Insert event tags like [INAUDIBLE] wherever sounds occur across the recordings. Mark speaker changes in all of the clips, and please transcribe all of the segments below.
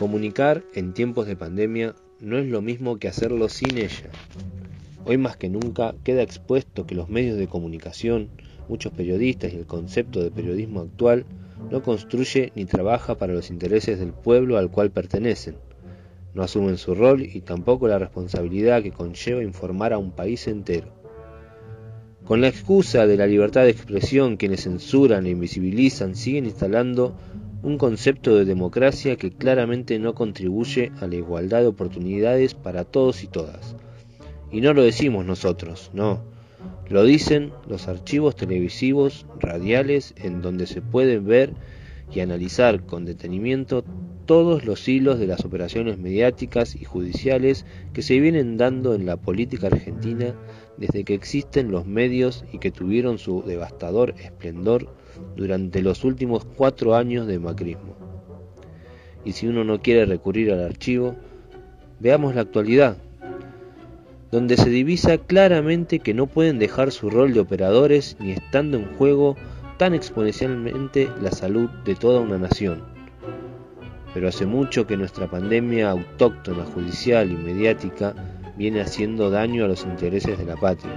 Speaker 1: Comunicar en tiempos de pandemia no es lo mismo que hacerlo sin ella. Hoy más que nunca queda expuesto que los medios de comunicación, muchos periodistas y el concepto de periodismo actual no construye ni trabaja para los intereses del pueblo al cual pertenecen. No asumen su rol y tampoco la responsabilidad que conlleva informar a un país entero. Con la excusa de la libertad de expresión, quienes censuran e invisibilizan siguen instalando un concepto de democracia que claramente no contribuye a la igualdad de oportunidades para todos y todas. Y no lo decimos nosotros, no. Lo dicen los archivos televisivos, radiales, en donde se pueden ver y analizar con detenimiento todos los hilos de las operaciones mediáticas y judiciales que se vienen dando en la política argentina desde que existen los medios y que tuvieron su devastador esplendor durante los últimos cuatro años de macrismo. Y si uno no quiere recurrir al archivo, veamos la actualidad, donde se divisa claramente que no pueden dejar su rol de operadores ni estando en juego tan exponencialmente la salud de toda una nación. Pero hace mucho que nuestra pandemia autóctona, judicial y mediática viene haciendo daño a los intereses de la patria.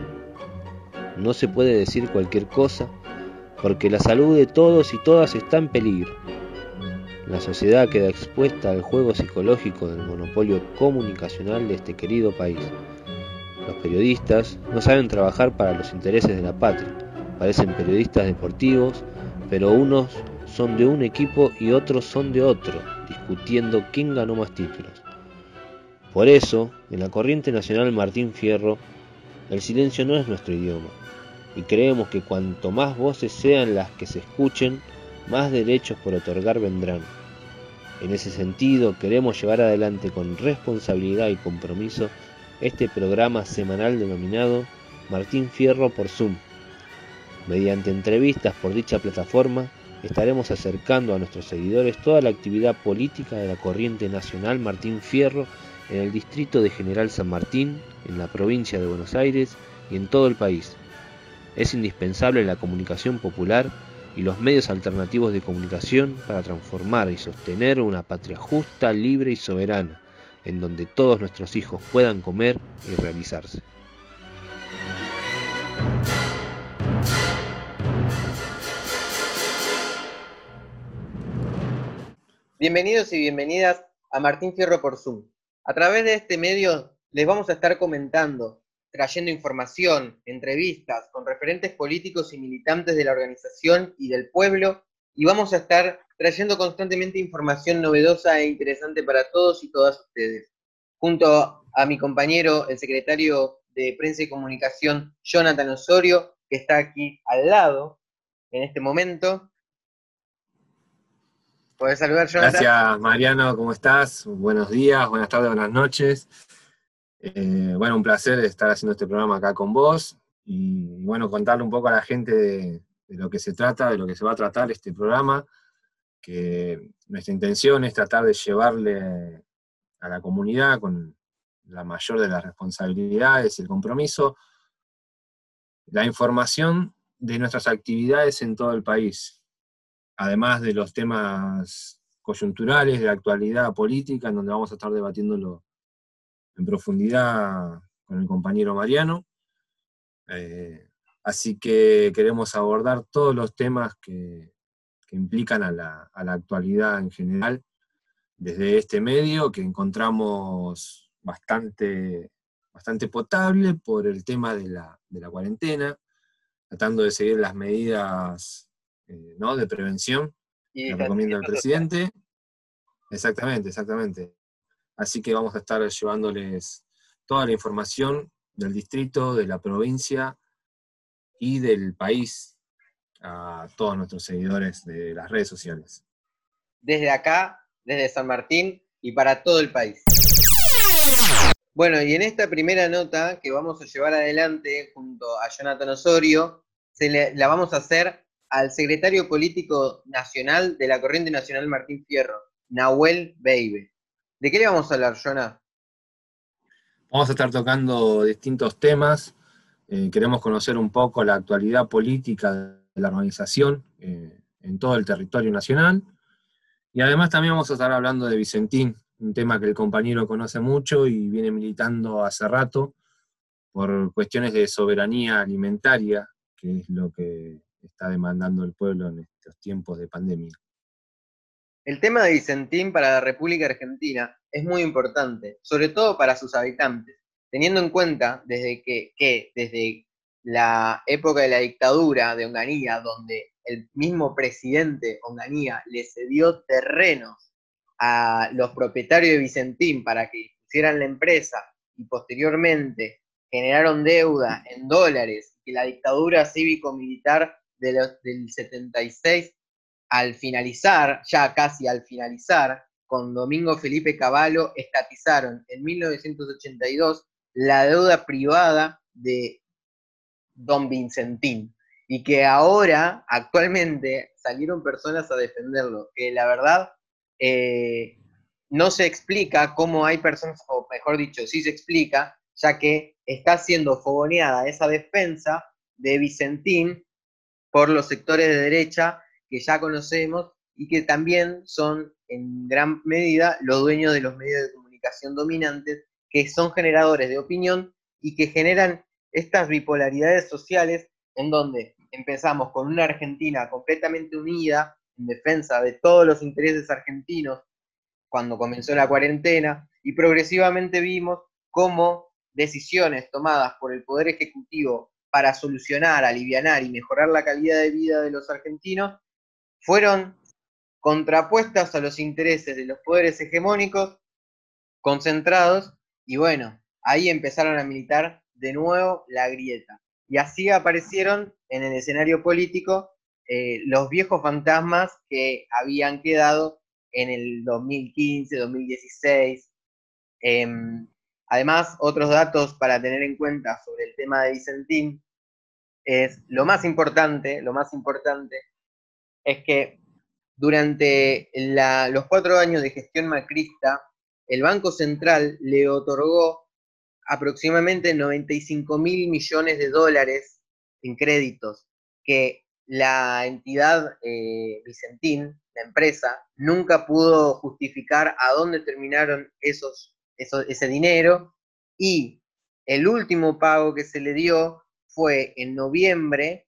Speaker 1: No se puede decir cualquier cosa porque la salud de todos y todas está en peligro. La sociedad queda expuesta al juego psicológico del monopolio comunicacional de este querido país. Los periodistas no saben trabajar para los intereses de la patria. Parecen periodistas deportivos, pero unos son de un equipo y otros son de otro, discutiendo quién ganó más títulos. Por eso, en la corriente nacional Martín Fierro, el silencio no es nuestro idioma, y creemos que cuanto más voces sean las que se escuchen, más derechos por otorgar vendrán. En ese sentido, queremos llevar adelante con responsabilidad y compromiso este programa semanal denominado Martín Fierro por Zoom. Mediante entrevistas por dicha plataforma, estaremos acercando a nuestros seguidores toda la actividad política de la corriente nacional Martín Fierro en el distrito de General San Martín, en la provincia de Buenos Aires y en todo el país. Es indispensable la comunicación popular y los medios alternativos de comunicación para transformar y sostener una patria justa, libre y soberana, en donde todos nuestros hijos puedan comer y realizarse.
Speaker 2: Bienvenidos y bienvenidas a Martín Fierro por Zoom. A través de este medio les vamos a estar comentando trayendo información, entrevistas con referentes políticos y militantes de la organización y del pueblo, y vamos a estar trayendo constantemente información novedosa e interesante para todos y todas ustedes. Junto a mi compañero, el secretario de Prensa y Comunicación, Jonathan Osorio, que está aquí al lado en este momento.
Speaker 3: ¿Puedes saludar, Jonathan? Gracias, Mariano, ¿cómo estás? Buenos días, buenas tardes, buenas noches. Eh, bueno, un placer estar haciendo este programa acá con vos y bueno, contarle un poco a la gente de, lo que se trata, de lo que se va a tratar este programa, que nuestra intención es tratar de llevarle a la comunidad con la mayor de las responsabilidades y el compromiso, la información de nuestras actividades en todo el país, además de los temas coyunturales, de actualidad política, en donde vamos a estar debatiéndolo en profundidad con el compañero Mariano. Eh, así que queremos abordar todos los temas que, implican a la, actualidad en general desde este medio que encontramos bastante, bastante potable por el tema de la, cuarentena, tratando de seguir las medidas eh, ¿no? de prevención que recomienda el presidente. Exactamente, exactamente. Así que vamos a estar llevándoles toda la información del distrito, de la provincia y del país a todos nuestros seguidores de las redes sociales.
Speaker 2: Desde acá, desde San Martín y para todo el país. Bueno, y en esta primera nota que vamos a llevar adelante junto a Jonathan Osorio, se la vamos a hacer al secretario político nacional de la Corriente Nacional Martín Fierro, Nahuel Beibe. ¿De qué le vamos a hablar, Jonah?
Speaker 3: Vamos a estar tocando distintos temas. Eh, queremos conocer un poco la actualidad política de la organización eh, en todo el territorio nacional. Y además también vamos a estar hablando de Vicentín, un tema que el compañero conoce mucho y viene militando hace rato por cuestiones de soberanía alimentaria, que es lo que está demandando el pueblo en estos tiempos de pandemia.
Speaker 2: El tema de Vicentín para la República Argentina es muy importante, sobre todo para sus habitantes, teniendo en cuenta desde que, desde la época de la dictadura de Onganía, donde el mismo presidente Onganía le cedió terrenos a los propietarios de Vicentín para que hicieran la empresa y posteriormente generaron deuda en dólares, que la dictadura cívico-militar del 76 al finalizar, ya casi al finalizar, con Domingo Felipe Cavallo, estatizaron en 1982 la deuda privada de Don Vincentín. Y que ahora, actualmente, salieron personas a defenderlo. Que la verdad, eh, no se explica cómo hay personas, o mejor dicho, sí se explica, ya que está siendo fogoneada esa defensa de Vicentín por los sectores de derecha que ya conocemos y que también son en gran medida los dueños de los medios de comunicación dominantes, que son generadores de opinión y que generan estas bipolaridades sociales en donde empezamos con una Argentina completamente unida en defensa de todos los intereses argentinos cuando comenzó la cuarentena y progresivamente vimos cómo decisiones tomadas por el Poder Ejecutivo para solucionar, aliviar y mejorar la calidad de vida de los argentinos fueron contrapuestas a los intereses de los poderes hegemónicos concentrados y bueno, ahí empezaron a militar de nuevo la grieta. Y así aparecieron en el escenario político eh, los viejos fantasmas que habían quedado en el 2015, 2016. Em, además, otros datos para tener en cuenta sobre el tema de Vicentín es lo más importante, lo más importante es que durante los cuatro años de gestión macrista, el Banco Central le otorgó aproximadamente 95 mil millones de dólares en créditos que la entidad eh, Vicentín, la empresa, nunca pudo justificar a dónde terminaron esos, ese dinero. Y el último pago que se le dio fue en noviembre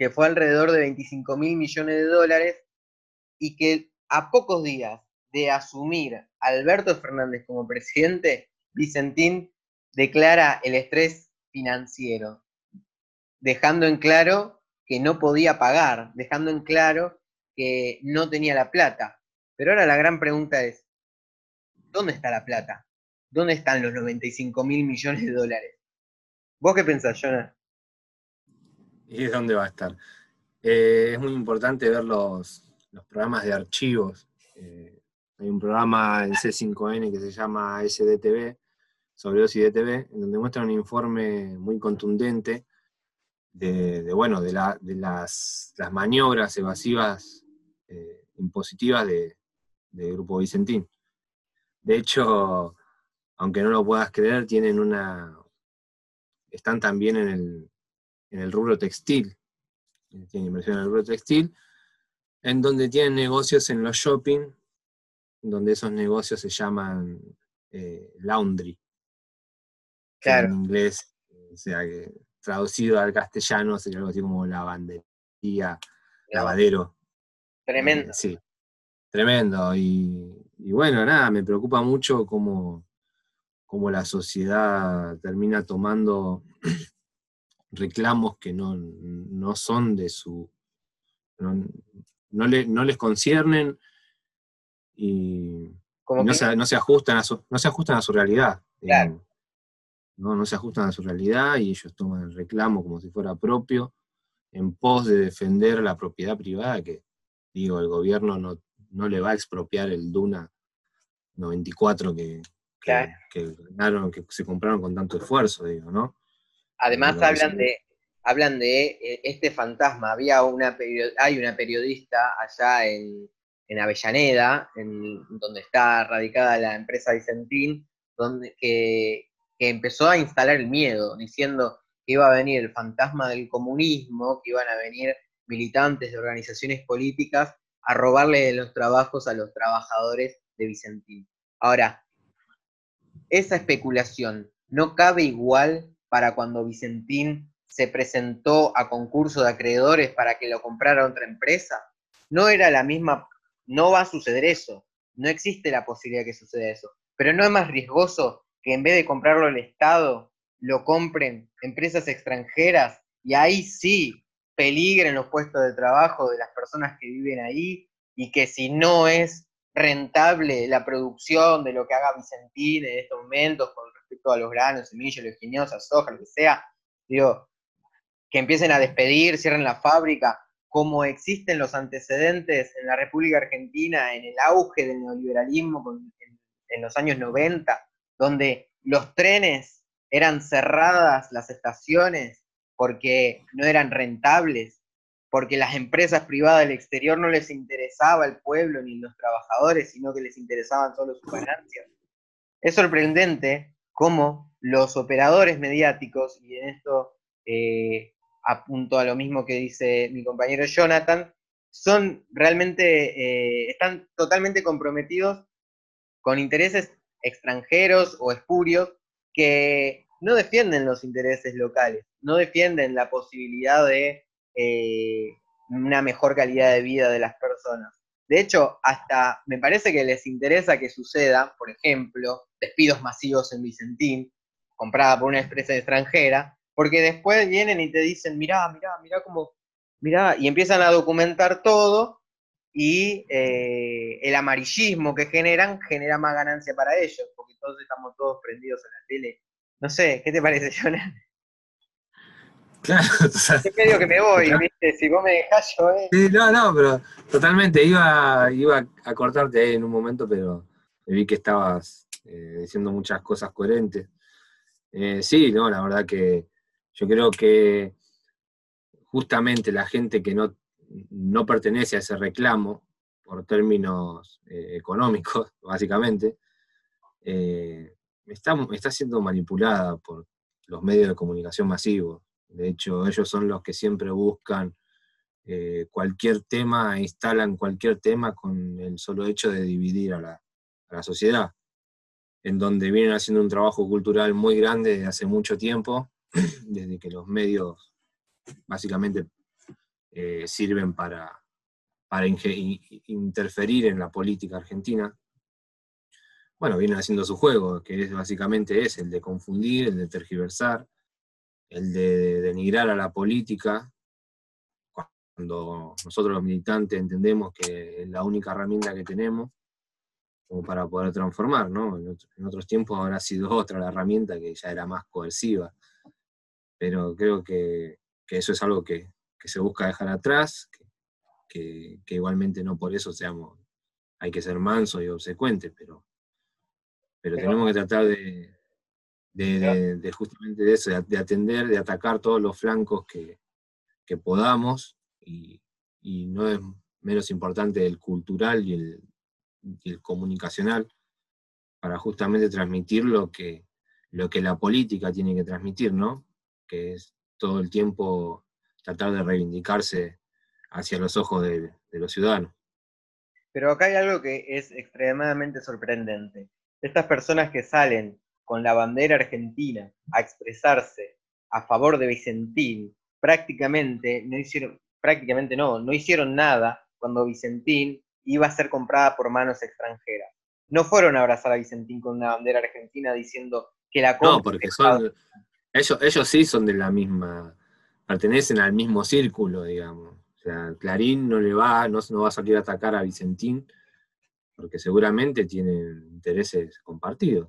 Speaker 2: que fue alrededor de 25 mil millones de dólares y que a pocos días de asumir Alberto Fernández como presidente, Vicentín declara el estrés financiero, dejando en claro que no podía pagar, dejando en claro que no tenía la plata. Pero ahora la gran pregunta es, ¿dónde está la plata? ¿Dónde están los 95 mil millones de dólares? ¿Vos qué pensás, Jonah?
Speaker 3: Y es donde va a estar. Eh, es muy importante ver los, programas de archivos. Eh, hay un programa en C5N que se llama SDTV, sobre DTV, en donde muestra un informe muy contundente de, bueno, de, las, maniobras evasivas eh, impositivas de, Grupo Vicentín. De hecho, aunque no lo puedas creer, tienen una. están también en el, en el rubro textil, tiene inversión en el rubro textil, en donde tienen negocios en los shopping, donde esos negocios se llaman eh, laundry. Claro. En inglés, o sea, que traducido al castellano sería algo así como lavandería, lavadero.
Speaker 2: Tremendo.
Speaker 3: sí, tremendo. Y, y, bueno, nada, me preocupa mucho cómo, cómo la sociedad termina tomando reclamos que no, son de su... no, les conciernen y, no, se, no, se, ajustan a su, no se ajustan a su realidad. No, no se ajustan a su realidad y ellos toman el reclamo como si fuera propio en pos de defender la propiedad privada que, digo, el gobierno no, no le va a expropiar el Duna 94 que, que, que, se compraron con tanto esfuerzo, digo, ¿no?
Speaker 2: Además hablan de, hablan de eh, este fantasma. Había una hay una periodista allá en, Avellaneda, en, donde está radicada la empresa Vicentín, donde, que, empezó a instalar el miedo, diciendo que iba a venir el fantasma del comunismo, que iban a venir militantes de organizaciones políticas a robarle los trabajos a los trabajadores de Vicentín. Ahora, esa especulación no cabe igual para cuando Vicentín se presentó a concurso de acreedores para que lo comprara otra empresa. No era la misma, no va a suceder eso, no existe la posibilidad que suceda eso, pero no es más riesgoso que en vez de comprarlo el Estado, lo compren empresas extranjeras y ahí sí peligren los puestos de trabajo de las personas que viven ahí y que si no es rentable la producción de lo que haga Vicentín en estos momentos respecto a los granos, semillas, leguminosas, soja, lo que sea, digo, que empiecen a despedir, cierren la fábrica, como existen los antecedentes en la República Argentina en el auge del neoliberalismo en los años 90, donde los trenes eran cerradas las estaciones porque no eran rentables, porque las empresas privadas del exterior no les interesaba el pueblo ni los trabajadores, sino que les interesaban solo sus ganancias. Es sorprendente cómo los operadores mediáticos, y en esto eh, apunto a lo mismo que dice mi compañero Jonathan, son realmente, eh, están totalmente comprometidos con intereses extranjeros o espurios que no defienden los intereses locales, no defienden la posibilidad de eh, una mejor calidad de vida de las personas. De hecho, hasta me parece que les interesa que suceda, por ejemplo, despidos masivos en Vicentín, comprada por una empresa extranjera, porque después vienen y te dicen, mirá, mirá, mirá cómo, mirá, y empiezan a documentar todo y eh, el amarillismo que generan genera más ganancia para ellos, porque todos estamos todos prendidos a la tele. No sé, ¿qué te parece, Jonathan?
Speaker 3: Claro, [LAUGHS]
Speaker 2: Es medio que me voy, ¿viste? Si vos me dejás yo, eh.
Speaker 3: Sí, no, no, pero totalmente. Iba, iba a cortarte ahí en un momento, pero vi que estabas eh, diciendo muchas cosas coherentes. Eh, sí, no, la verdad que yo creo que justamente la gente que no, no pertenece a ese reclamo, por términos eh, económicos, [LAUGHS] básicamente, eh, está, está siendo manipulada por los medios de comunicación masivos. De hecho, ellos son los que siempre buscan eh, cualquier tema, instalan cualquier tema con el solo hecho de dividir a la, sociedad, en donde vienen haciendo un trabajo cultural muy grande desde hace mucho tiempo, [CLEARS THROAT] desde que los medios básicamente eh, sirven para, interferir en la política argentina. Bueno, vienen haciendo su juego, que básicamente es el de confundir, el de tergiversar, el de denigrar a la política, cuando nosotros los militantes entendemos que es la única herramienta que tenemos como para poder transformar, ¿no? En otros tiempos habrá sido [LAUGHS] otra la herramienta que ya era más coerciva, pero creo que, eso es algo que, se busca dejar atrás, que, igualmente no por eso seamos, hay que ser manso y obsecuente, pero, pero, tenemos que tratar de, de, justamente de eso, de, atender, de atacar todos los flancos que, podamos, y, no es menos importante el cultural y el, y el comunicacional, para justamente transmitir lo que, lo que la política tiene que transmitir, ¿no? que es todo el tiempo tratar de reivindicarse hacia los ojos de, los ciudadanos.
Speaker 2: Pero acá hay algo que es extremadamente sorprendente. Estas personas que salen con la bandera argentina a expresarse a favor de Vicentín, prácticamente no hicieron, prácticamente no, no hicieron nada cuando Vicentín iba a ser comprada por manos extranjeras. No fueron a abrazar a Vicentín con una bandera argentina diciendo que la
Speaker 3: compra. No, porque son, ellos, ellos sí son de la misma, pertenecen al mismo círculo, digamos. O sea, Clarín no le va, no, no va a salir a atacar a Vicentín, porque seguramente tienen intereses compartidos.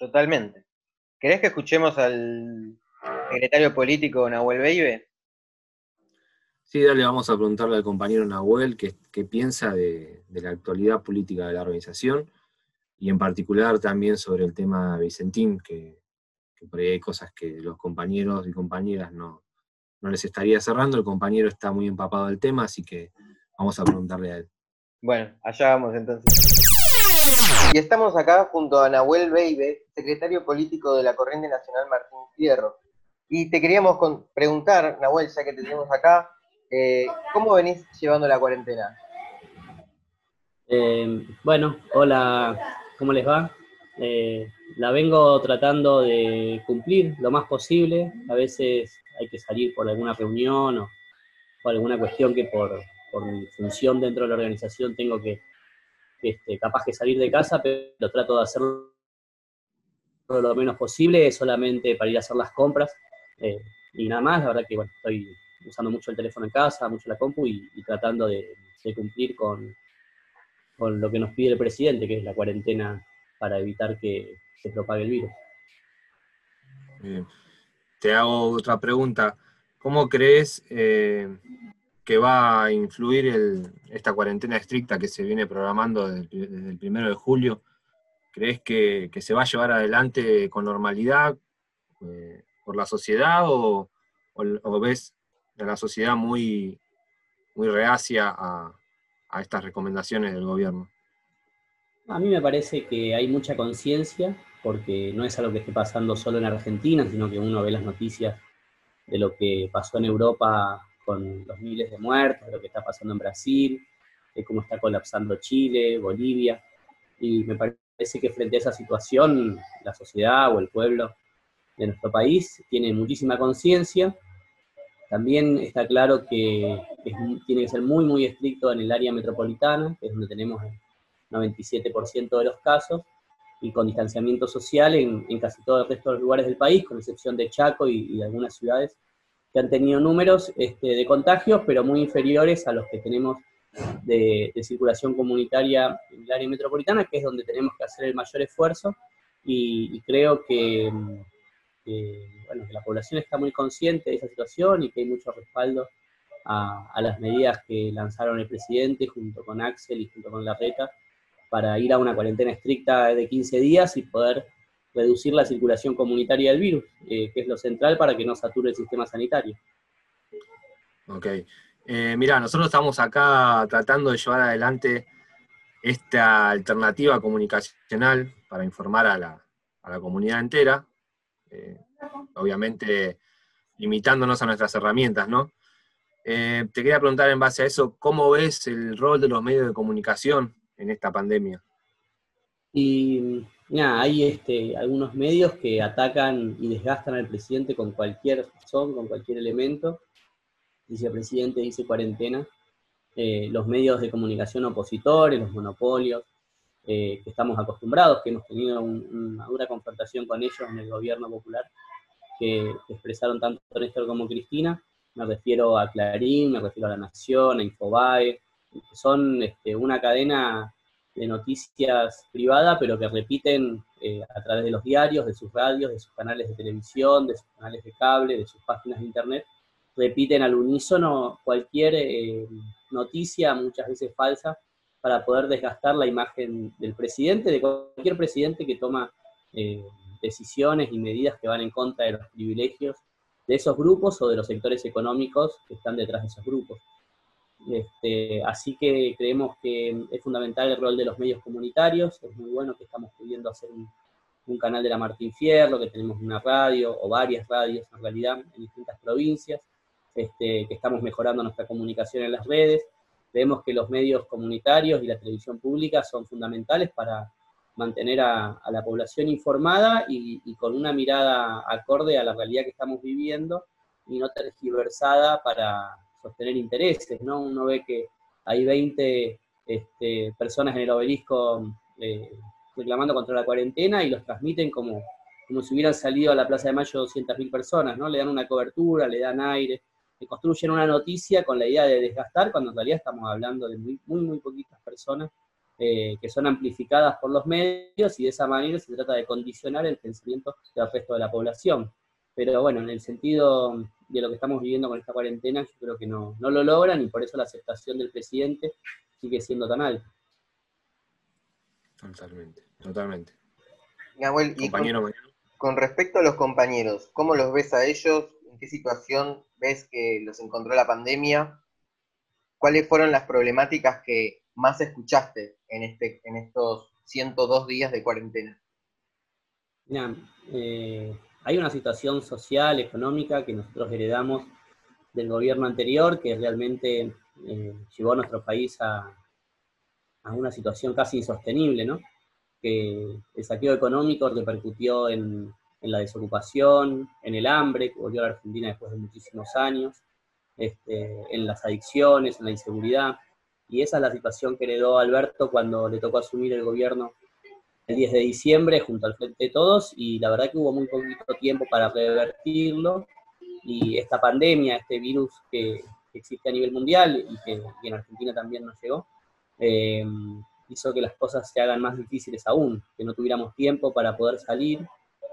Speaker 2: Totalmente. ¿Querés que escuchemos al secretario político Nahuel Beibe?
Speaker 3: Sí, dale, vamos a preguntarle al compañero Nahuel qué, piensa de, de, la actualidad política de la organización y en particular también sobre el tema Vicentín, que que por ahí hay cosas que los compañeros y compañeras no, les estaría cerrando. El compañero está muy empapado del tema, así que vamos a preguntarle a él.
Speaker 2: Bueno, allá vamos entonces. Y estamos acá junto a Nahuel Beibe, secretario político de la Corriente Nacional Martín Fierro. Y te queríamos preguntar, Nahuel, ya que te tenemos acá, eh, ¿cómo venís llevando la cuarentena?
Speaker 4: Eh, bueno, hola, ¿cómo les va? Eh, la vengo tratando de cumplir lo más posible. A veces hay que salir por alguna reunión o, alguna cuestión que por, mi función dentro de la organización tengo que, este, capaz que salir de casa, pero trato de hacerlo lo menos posible, solamente para ir a hacer las compras eh, y nada más. La verdad que estoy usando mucho el teléfono en casa, mucho la compu y, tratando de, cumplir con, lo que nos pide el presidente, que es la cuarentena para evitar que se propague el virus.
Speaker 3: Te hago otra pregunta. ¿Cómo crees eh, que va a influir esta cuarentena estricta que se viene programando desde, el primero de julio? ¿Crees que, se va a llevar adelante con normalidad eh, por la sociedad o, ves a la sociedad muy, muy reacia a estas recomendaciones del gobierno?
Speaker 4: A mí me parece que hay mucha conciencia, porque no es algo que esté pasando solo en Argentina, sino que uno ve las noticias de lo que pasó en Europa con los miles de muertos, lo que está pasando en Brasil, de cómo está colapsando Chile, Bolivia, y me parece que frente a esa situación la sociedad o el pueblo de nuestro país tiene muchísima conciencia. También está claro que tiene que ser muy, muy estricto en el área metropolitana, que es donde tenemos 97% de los casos, y con distanciamiento social en, casi todo el resto de los lugares del país, con excepción de Chaco y, de algunas ciudades que han tenido números este, de contagios, pero muy inferiores a los que tenemos de, circulación comunitaria en el área metropolitana, que es donde tenemos que hacer el mayor esfuerzo, y, creo que, bueno, que la población está muy consciente de esa situación y que hay mucho respaldo a, a, las medidas que lanzaron el presidente junto con Axel y junto con la RETA para ir a una cuarentena estricta de 15 días y poder reducir la circulación comunitaria del virus, eh, que es lo central para que no sature el sistema sanitario.
Speaker 3: Ok. Eh, mira, nosotros estamos acá tratando de llevar adelante esta alternativa comunicacional para informar a la, comunidad entera, eh, obviamente limitándonos a nuestras herramientas, ¿no? te quería preguntar en base a eso, ¿cómo ves el rol de los medios de comunicación en esta pandemia?
Speaker 4: Y hay este, algunos medios que atacan y desgastan al presidente con cualquier razón, con cualquier elemento. Dice el presidente, dice cuarentena. Eh, los medios de comunicación opositores, los monopolios, eh, que estamos acostumbrados, que hemos tenido una dura confrontación con ellos en el gobierno popular, que, expresaron tanto Néstor como Cristina. Me refiero a Clarín, me refiero a La Nación, a Infobae, son este, una cadena de noticias privada, pero que repiten eh, a través de los diarios, de sus radios, de sus canales de televisión, de sus canales de cable, de sus páginas de internet, repiten al unísono cualquier eh, noticia, muchas veces falsa, para poder desgastar la imagen del presidente, de cualquier presidente que toma eh, decisiones y medidas que van en contra de los privilegios de esos grupos o de los sectores económicos que están detrás de esos grupos. Este, así que creemos que es fundamental el rol de los medios comunitarios, es muy bueno que estamos pudiendo hacer un, canal de la Martín Fierro, que tenemos una radio o varias radios en realidad en distintas provincias, este, que estamos mejorando nuestra comunicación en las redes. Creemos que los medios comunitarios y la televisión pública son fundamentales para mantener a, la población informada y, y, con una mirada acorde a la realidad que estamos viviendo y no tergiversada para, sostener intereses, ¿no? Uno ve que hay 20 este, personas en el obelisco eh, reclamando contra la cuarentena y los transmiten como, como si hubieran salido a la Plaza de Mayo 200.000 personas, ¿no? Le dan una cobertura, le dan aire, le construyen una noticia con la idea de desgastar, cuando en realidad estamos hablando de muy, muy, muy poquitas personas eh, que son amplificadas por los medios y de esa manera se trata de condicionar el pensamiento del resto de la población. Pero bueno, en el sentido de lo que estamos viviendo con esta cuarentena, yo creo que no, no lo logran y por eso la aceptación del presidente sigue siendo tan alta.
Speaker 3: Totalmente, totalmente.
Speaker 2: Nahuel, y con, respecto a los compañeros, ¿cómo los ves a ellos? ¿En qué situación ves que los encontró la pandemia? ¿Cuáles fueron las problemáticas que más escuchaste en, este, en estos 102 días de cuarentena?
Speaker 4: Mira, eh, hay una situación social, económica que nosotros heredamos del gobierno anterior que realmente eh, llevó a nuestro país a, a una situación casi insostenible, ¿no? Que el saqueo económico repercutió en, en la desocupación, en el hambre, que volvió a la Argentina después de muchísimos años, este, en las adicciones, en la inseguridad. Y esa es la situación que heredó Alberto cuando le tocó asumir el gobierno el 10 de diciembre junto al Frente de Todos, y la verdad que hubo muy poquito tiempo para revertirlo, y esta pandemia, este virus que, existe a nivel mundial y que en Argentina también nos llegó, eh, hizo que las cosas se hagan más difíciles aún, que no tuviéramos tiempo para poder salir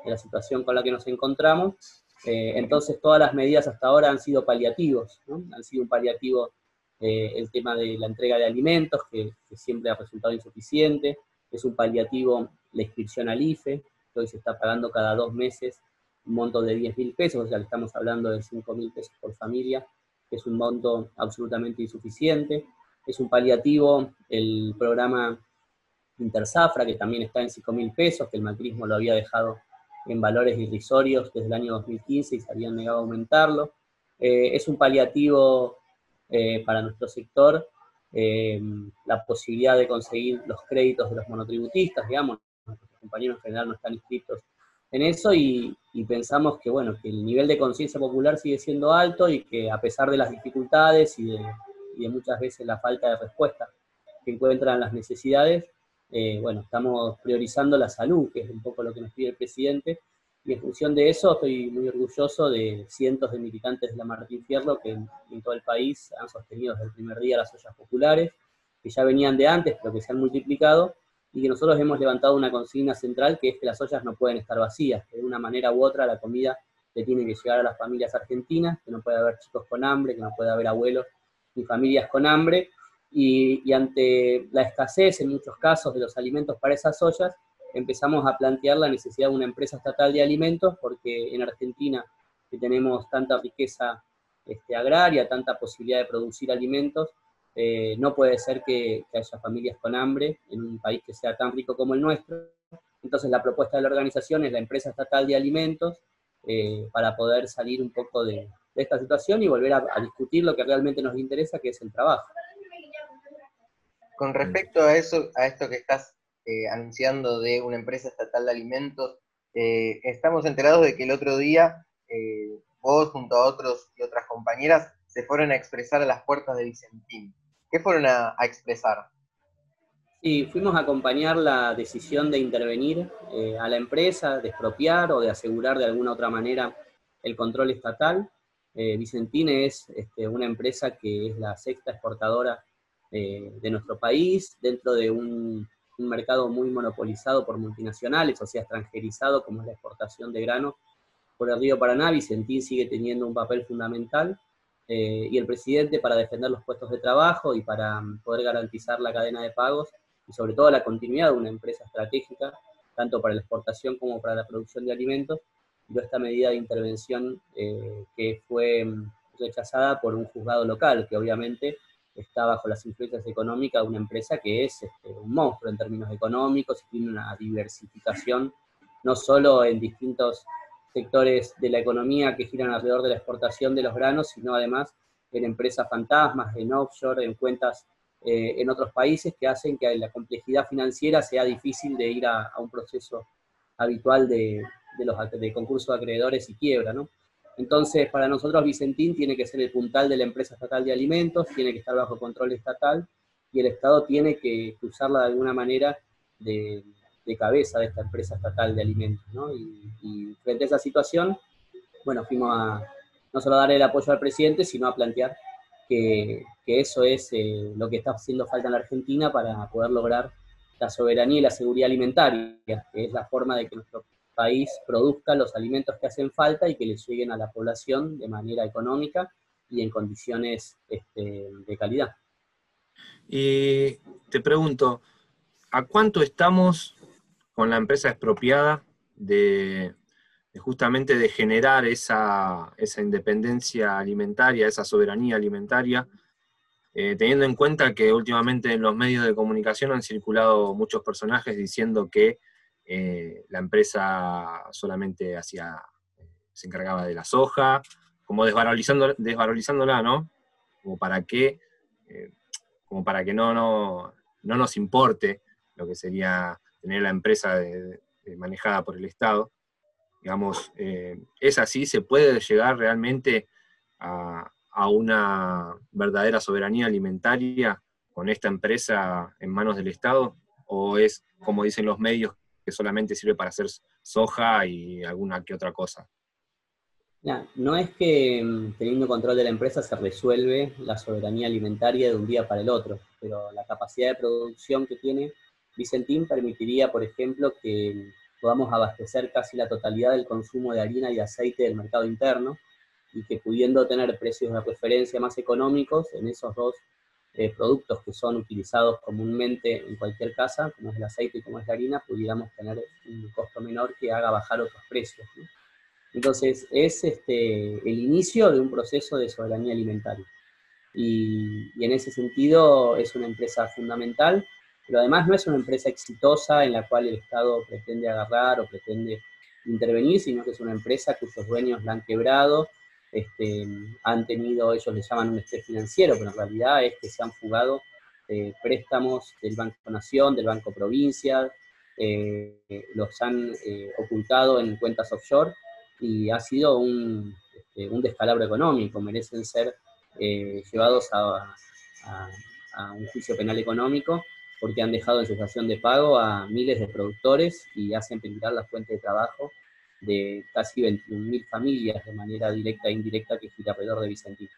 Speaker 4: de la situación con la que nos encontramos. Eh, entonces todas las medidas hasta ahora han sido paliativos, han sido un paliativo eh, el tema de la entrega de alimentos, que, siempre ha resultado insuficiente, es un paliativo la inscripción al IFE, que hoy se está pagando cada dos meses un monto de 10 mil pesos, o sea, estamos hablando de 5 mil pesos por familia, que es un monto absolutamente insuficiente. Es un paliativo el programa Intersafra, que también está en 5 mil pesos, que el macrismo lo había dejado en valores irrisorios desde el año 2015 y se habían negado a aumentarlo. Eh, es un paliativo eh, para nuestro sector eh, la posibilidad de conseguir los créditos de los monotributistas, digamos, nuestros compañeros en general no están inscritos en eso y, pensamos que, bueno, que el nivel de conciencia popular sigue siendo alto y que a pesar de las dificultades y de, muchas veces la falta de respuesta que encuentran las necesidades, eh, bueno, estamos priorizando la salud, que es un poco lo que nos pide el presidente, y en función de eso estoy muy orgulloso de cientos de militantes de la Martín Fierro que en, todo el país han sostenido desde el primer día las ollas populares, que ya venían de antes, pero que se han multiplicado, y que nosotros hemos levantado una consigna central, que es que las ollas no pueden estar vacías, que de una manera u otra la comida le tiene que llegar a las familias argentinas, que no puede haber chicos con hambre, que no puede haber abuelos ni familias con hambre, y, ante la escasez en muchos casos de los alimentos para esas ollas, empezamos a plantear la necesidad de una empresa estatal de alimentos, porque en Argentina, que tenemos tanta riqueza este, agraria, tanta posibilidad de producir alimentos, eh, no puede ser que, haya familias con hambre en un país que sea tan rico como el nuestro. Entonces la propuesta de la organización es la empresa estatal de alimentos eh, para poder salir un poco de, esta situación y volver a discutir lo que realmente nos interesa, que es el trabajo.
Speaker 2: Con respecto a eso, a esto que estás eh, anunciando de una empresa estatal de alimentos, eh, estamos enterados de que el otro día eh, vos junto a otros y otras compañeras se fueron a expresar a las puertas de Vicentín. ¿Qué fueron a, expresar?
Speaker 4: Sí, fuimos a acompañar la decisión de intervenir a la empresa, de expropiar o de asegurar de alguna otra manera el control estatal. Vicentín es este, una empresa que es la sexta exportadora de nuestro país, dentro de un, mercado muy monopolizado por multinacionales, o sea, extranjerizado, como la exportación de granos por el río Paraná, Vicentín sigue teniendo un papel fundamental, eh, y el presidente para defender los puestos de trabajo y para mm, poder garantizar la cadena de pagos, y sobre todo la continuidad de una empresa estratégica, tanto para la exportación como para la producción de alimentos, dio esta medida de intervención eh, que fue mm, rechazada por un juzgado local, que obviamente está bajo las influencias económicas de una empresa que es este, un monstruo en términos económicos y tiene una diversificación no solo en distintos sectores de la economía que giran alrededor de la exportación de los granos, sino además en empresas fantasmas, en offshore, en cuentas eh, en otros países que hacen que la complejidad financiera sea difícil de ir a, un proceso habitual de, de los de concurso de acreedores y quiebra, ¿no? Entonces, para nosotros Vicentín tiene que ser el puntal de la empresa estatal de alimentos, tiene que estar bajo control estatal y el Estado tiene que usarla de alguna manera de, cabeza de esta empresa estatal de alimentos. ¿no? Y, frente a esa situación, bueno, fuimos a no solo a dar el apoyo al presidente, sino a plantear que, eso es eh, lo que está haciendo falta en la Argentina para poder lograr la soberanía y la seguridad alimentaria, que es la forma de que nuestro país produzca los alimentos que hacen falta y que les lleguen a la población de manera económica y en condiciones este, de calidad.
Speaker 3: Y te pregunto, ¿a cuánto estamos con la empresa expropiada de, justamente de generar esa, independencia alimentaria, esa soberanía alimentaria, eh, teniendo en cuenta que últimamente en los medios de comunicación han circulado muchos personajes diciendo que eh, la empresa solamente hacía, se encargaba de la soja, como desvalorizando, desvalorizándola, ¿no? Como para que, eh, como para que no, no, no nos importe lo que sería tener la empresa manejada por el Estado. Digamos, eh, es así, se puede llegar realmente a, una verdadera soberanía alimentaria con esta empresa en manos del Estado, o es, como dicen los medios, que solamente sirve para hacer soja y alguna que otra cosa.
Speaker 4: no es que mm, teniendo control de la empresa se resuelve la soberanía alimentaria de un día para el otro, pero la capacidad de producción que tiene Vicentín permitiría, por ejemplo, que podamos abastecer casi la totalidad del consumo de harina y aceite del mercado interno y que pudiendo tener precios de referencia más económicos en esos dos eh, productos que son utilizados comúnmente en cualquier casa, como es el aceite y como es la harina, pudiéramos tener un costo menor que haga bajar otros precios. Entonces, es este, el inicio de un proceso de soberanía alimentaria. Y, y, en ese sentido es una empresa fundamental, pero además no es una empresa exitosa en la cual el Estado pretende agarrar o pretende intervenir, sino que es una empresa cuyos dueños la han quebrado este, han tenido, ellos le llaman un estrés financiero, pero en realidad es que se han fugado eh, préstamos del Banco Nación, del Banco Provincia, eh, los han eh, ocultado en cuentas offshore y ha sido un, este, un descalabro económico, merecen ser llevados a, un juicio penal económico porque han dejado en situación de pago a miles de productores y hacen peligrar las fuentes de trabajo de casi 21.000 familias de manera directa e indirecta que gira alrededor de Vicentín.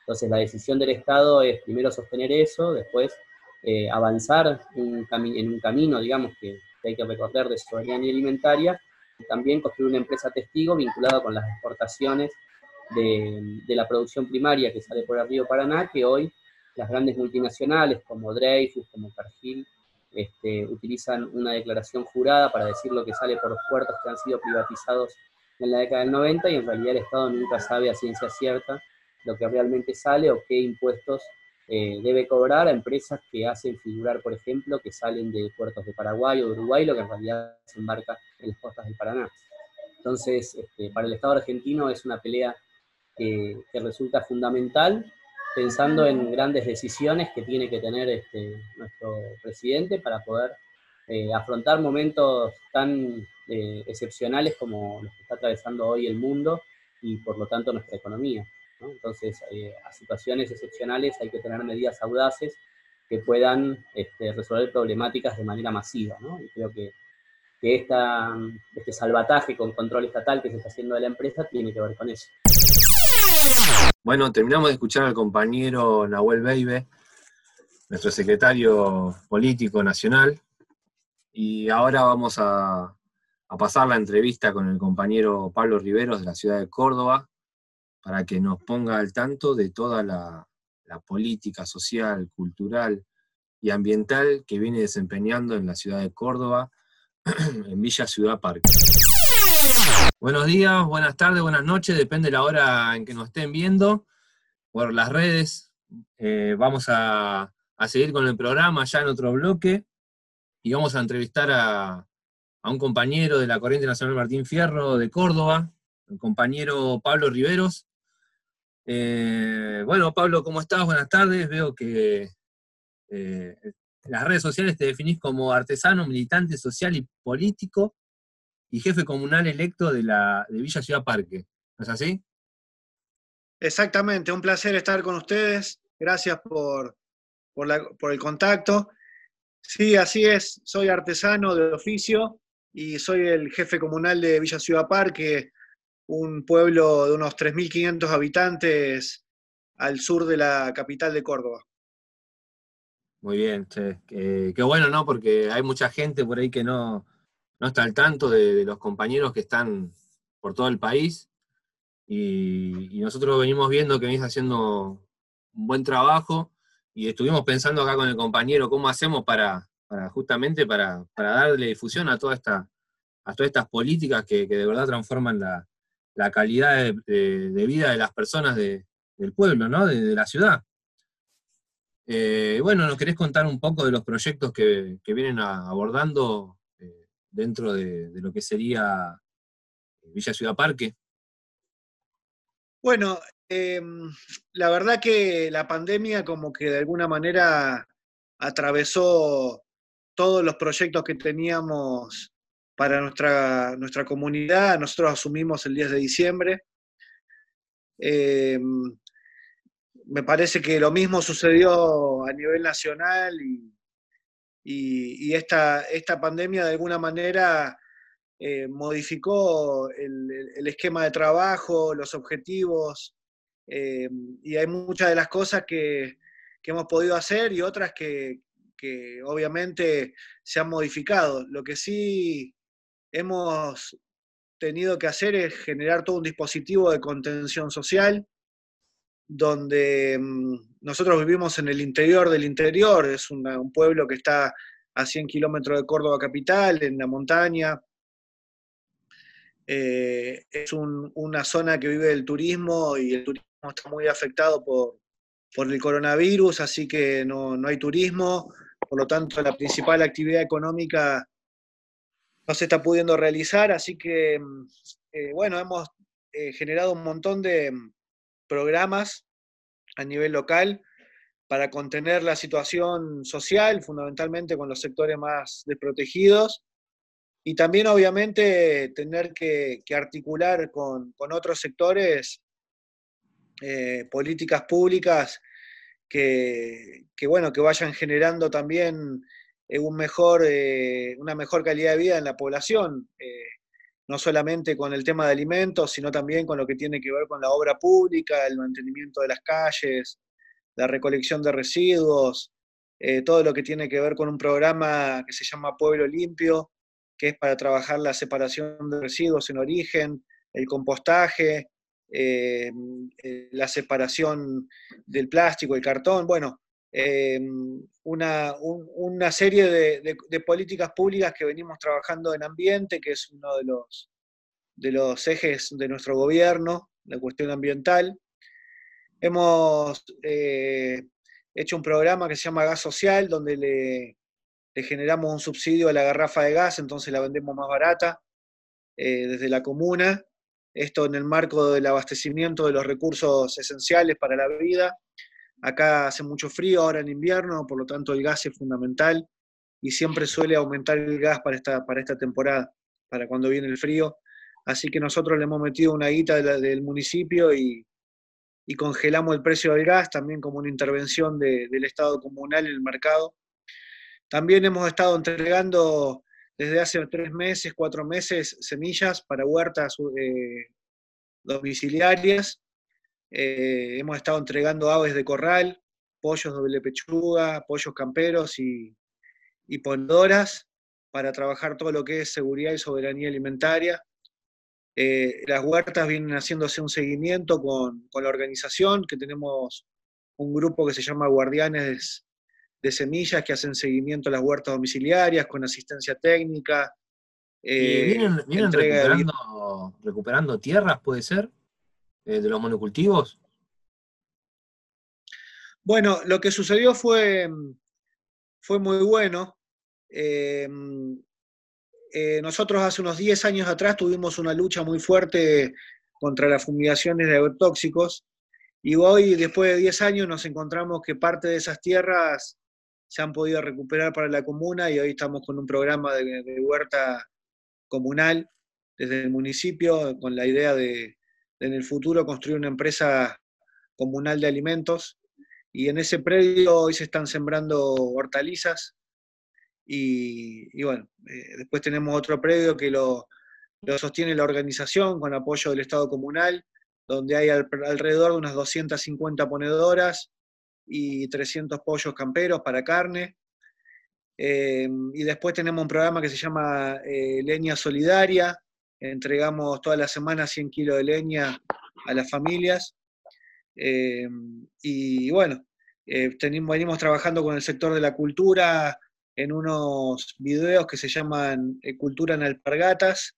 Speaker 4: Entonces la decisión del Estado es primero sostener eso, después eh, avanzar en un camino, digamos, que, hay que recorrer de soberanía alimentaria, y también construir una empresa testigo vinculada con las exportaciones de, de, la producción primaria que sale por el río Paraná, que hoy las grandes multinacionales como Dreyfus, como Cargill, este, utilizan una declaración jurada para decir lo que sale por los puertos que han sido privatizados en la década del 90 y en realidad el Estado nunca sabe a ciencia cierta lo que realmente sale o qué impuestos eh, debe cobrar a empresas que hacen figurar, por ejemplo, que salen de puertos de Paraguay o de Uruguay, lo que en realidad se embarca en las costas del Paraná. Entonces, este, para el Estado argentino es una pelea que resulta fundamental pensando en grandes decisiones que tiene que tener este, nuestro presidente para poder eh, afrontar momentos tan eh, excepcionales como los que está atravesando hoy el mundo y por lo tanto nuestra economía. Entonces, eh, a situaciones excepcionales hay que tener medidas audaces que puedan este, resolver problemáticas de manera masiva. Y creo que, que esta, este salvataje con control estatal que se está haciendo de la empresa tiene que ver con eso.
Speaker 3: Bueno, terminamos de escuchar al compañero Nahuel Beibe, nuestro secretario político nacional, y ahora vamos a, pasar la entrevista con el compañero Pablo Riveros de la ciudad de Córdoba, para que nos ponga al tanto de toda la, política social, cultural y ambiental que viene desempeñando en la ciudad de Córdoba, [CLEARS THROAT] en Villa Ciudad Parque. Buenos días, buenas tardes, buenas noches, depende de la hora en que nos estén viendo por las redes. Eh, vamos a, seguir con el programa ya en otro bloque y vamos a entrevistar a, un compañero de la Corriente Nacional Martín Fierro de Córdoba, el compañero Pablo Riveros. Eh, bueno, Pablo, ¿cómo estás? Buenas tardes. Veo que eh, las redes sociales te definís como artesano, militante social y político y jefe comunal electo de, la, de Villa Ciudad Parque. ¿No es así?
Speaker 5: Exactamente, un placer estar con ustedes. Gracias por, por, el contacto. Sí, así es, soy artesano de oficio y soy el jefe comunal de Villa Ciudad Parque, un pueblo de unos 3.500 habitantes al sur de la capital de Córdoba.
Speaker 3: Muy bien, qué, bueno, ¿no? Porque hay mucha gente por ahí que no, no está al tanto de, los compañeros que están por todo el país. Y, nosotros venimos viendo que venís haciendo un buen trabajo y estuvimos pensando acá con el compañero cómo hacemos para, justamente para, darle difusión a, a todas estas políticas que, de verdad transforman la, calidad de, vida de las personas del pueblo, ¿no? de, la ciudad. Eh, bueno, ¿nos querés contar un poco de los proyectos que, vienen abordando dentro de, lo que sería eh, Villa Ciudad Parque?
Speaker 5: Bueno, em, la verdad que la pandemia como que de alguna manera atravesó todos los proyectos que teníamos para nuestra, nuestra comunidad. Nosotros asumimos el 10 de diciembre. Eh, me parece que lo mismo sucedió a nivel nacional y, esta, esta, pandemia de alguna manera eh, modificó el, esquema de trabajo, los objetivos, eh, y hay muchas de las cosas que, que hemos podido hacer y otras que, que obviamente se han modificado. Lo que sí hemos tenido que hacer es generar todo un dispositivo de contención social, donde mm, nosotros vivimos en el interior del interior, es un pueblo que está a 100 kilómetros de Córdoba capital, en la montaña. Eh, es una zona que vive del turismo y el turismo está muy afectado por, por el coronavirus, así que no, no hay turismo. Por lo tanto, la principal actividad económica no se está pudiendo realizar, así que, mm, eh, bueno, hemos eh, generado un montón de mm, programas a nivel local para contener la situación social, fundamentalmente con los sectores más desprotegidos, y también obviamente tener que, articular con, otros sectores eh, políticas públicas que, bueno, que vayan generando también eh, un mejor, eh, una mejor calidad de vida en la población, no solamente con el tema de alimentos, sino también con lo que tiene que ver con la obra pública, el mantenimiento de las calles, la recolección de residuos, todo lo que tiene que ver con un programa que se llama Pueblo Limpio, que es para trabajar la separación de residuos en origen, el compostaje, eh, eh, la separación del plástico, el cartón, bueno, eh, una, una, serie de, políticas públicas que venimos trabajando en ambiente, que es uno de los, de los ejes de nuestro gobierno, la cuestión ambiental. Hemos hecho un programa que se llama Gas Social, donde le, le, generamos un subsidio a la garrafa de gas, entonces la vendemos más barata desde la comuna esto en el marco del abastecimiento de los recursos esenciales para la vida. Acá hace mucho frío ahora en invierno, por lo tanto el gas es fundamental y siempre suele aumentar el gas para esta, para esta temporada, para cuando viene el frío. Así que nosotros le hemos metido una guita del municipio y, congelamos el precio del gas también como una intervención del Estado comunal en el mercado. También hemos estado entregando desde hace tres meses, cuatro meses, semillas para huertas eh, domiciliarias. Eh, hemos estado entregando aves de corral, pollos doble pechuga, pollos camperos y, y ponedoras para trabajar todo lo que es seguridad y soberanía alimentaria. Eh, las huertas vienen haciéndose un seguimiento con, con, la organización, que tenemos un grupo que se llama Guardianes de semillas que hacen seguimiento a las huertas domiciliarias con asistencia técnica.
Speaker 3: Eh, ¿Vienen, recuperando, tierras, puede ser, eh, de los monocultivos?
Speaker 5: Bueno, lo que sucedió fue, fue muy bueno. Eh, nosotros hace unos 10 años atrás tuvimos una lucha muy fuerte contra las fumigaciones de agrotóxicos y hoy, después de 10 años, nos encontramos que parte de esas tierras se han podido recuperar para la comuna y hoy estamos con un programa de, huerta comunal desde el municipio con la idea de, en el futuro construir una empresa comunal de alimentos y en ese predio hoy se están sembrando hortalizas y, bueno, eh, después tenemos otro predio que lo, sostiene la organización con apoyo del Estado comunal, donde hay alrededor de unas 250 ponedoras y 300 pollos camperos para carne. Eh, y después tenemos un programa que se llama eh, Leña Solidaria. Entregamos todas las semanas 100 kilos de leña a las familias. Eh, y bueno, tenemos, venimos trabajando con el sector de la cultura en unos videos que se llaman Cultura en Alpargatas,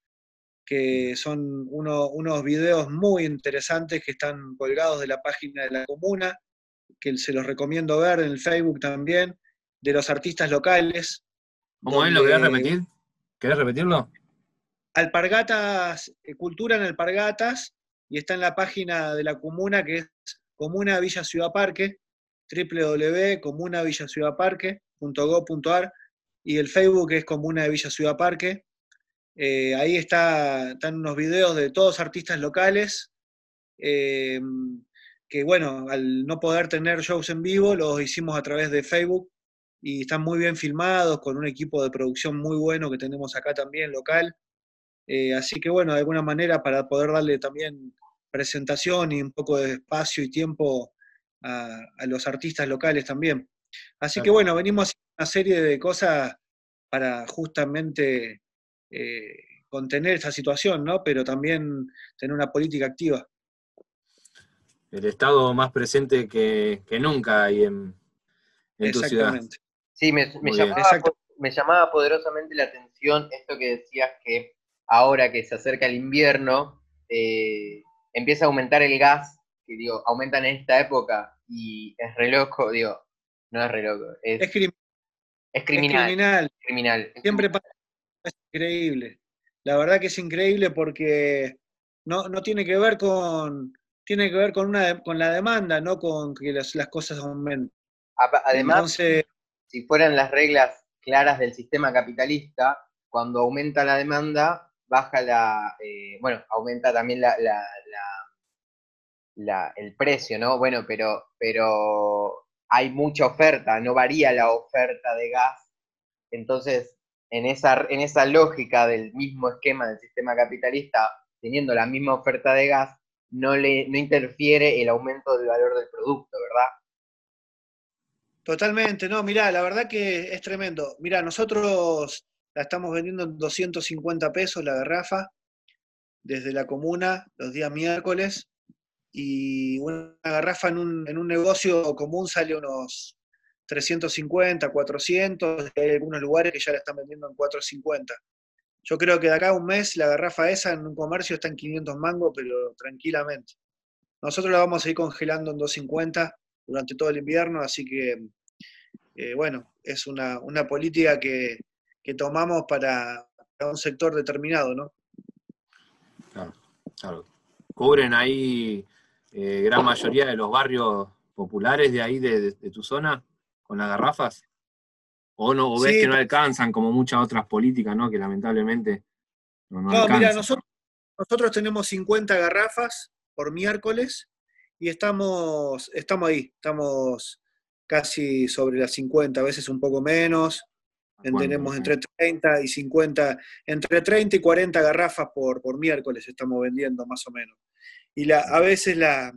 Speaker 5: que son unos videos muy interesantes que están colgados de la página de la comuna que se los recomiendo ver en el Facebook también, de los artistas locales.
Speaker 3: ¿Cómo es? ¿Lo querés repetir? ¿Querés repetirlo?
Speaker 5: Alpargatas, eh, Cultura en Alpargatas, y está en la página de la comuna que es Comuna Villa Ciudad Parque, www.comuna Villa Ciudad Parque. comuna.gov.ar y el Facebook es Comuna de Villa Ciudad Parque. Eh, ahí está, están unos videos de todos artistas locales, eh, que bueno, al no poder tener shows en vivo, los hicimos a través de Facebook y están muy bien filmados, con un equipo de producción muy bueno que tenemos acá también local. Eh, así que bueno, de alguna manera para poder darle también presentación y un poco de espacio y tiempo a, los artistas locales también. Así que bueno, venimos haciendo una serie de cosas para justamente eh, contener esta situación, ¿no? Pero también tener una política activa.
Speaker 3: El Estado más presente que, nunca ahí en, en tu ciudad.
Speaker 2: Sí, me, llamaba, poderosamente la atención esto que decías que ahora que se acerca el invierno, eh, empieza a aumentar el gas, que digo, aumenta en esta época y es re loco, digo, no es re loco, es,
Speaker 5: es, criminal.
Speaker 2: Es criminal. criminal.
Speaker 5: Siempre pasa, es increíble. La verdad que es increíble porque no, no tiene que ver con, tiene que ver con, una, con la demanda, no con que las, las cosas aumenten.
Speaker 2: Además, si fueran las reglas claras del sistema capitalista, cuando aumenta la demanda, baja la, eh, bueno, aumenta también la, el precio, ¿no? Bueno, pero, pero hay mucha oferta, no varía la oferta de gas. Entonces, en esa, en esa lógica del mismo esquema del sistema capitalista, teniendo la misma oferta de gas, no, le, no interfiere el aumento del valor del producto, ¿verdad?
Speaker 5: Totalmente, no, mirá, la verdad que es tremendo. Mirá, nosotros la estamos vendiendo en 250 pesos la garrafa desde la comuna los días miércoles y una garrafa en un, en un negocio común sale unos 350, 400, hay algunos lugares que ya la están vendiendo en 450. Yo creo que de acá a un mes la garrafa esa en un comercio está en 500 mangos, pero tranquilamente. Nosotros la vamos a ir congelando en 250 durante todo el invierno, así que eh, bueno, es una, política que, tomamos para, un sector determinado, ¿no?
Speaker 3: Claro, claro. ¿Cubren ahí eh, gran mayoría de los barrios populares de ahí, de, tu zona, con las garrafas? ¿O, no, ves que no alcanzan como muchas otras políticas, ¿no? Que lamentablemente
Speaker 5: no, no, no mira, nosotros, nosotros tenemos 50 garrafas por miércoles y estamos, estamos ahí, estamos casi sobre las 50, a veces un poco menos. Tenemos entre 30 y 50, entre 30 y 40 garrafas por, por miércoles estamos vendiendo más o menos. Y la, a veces la,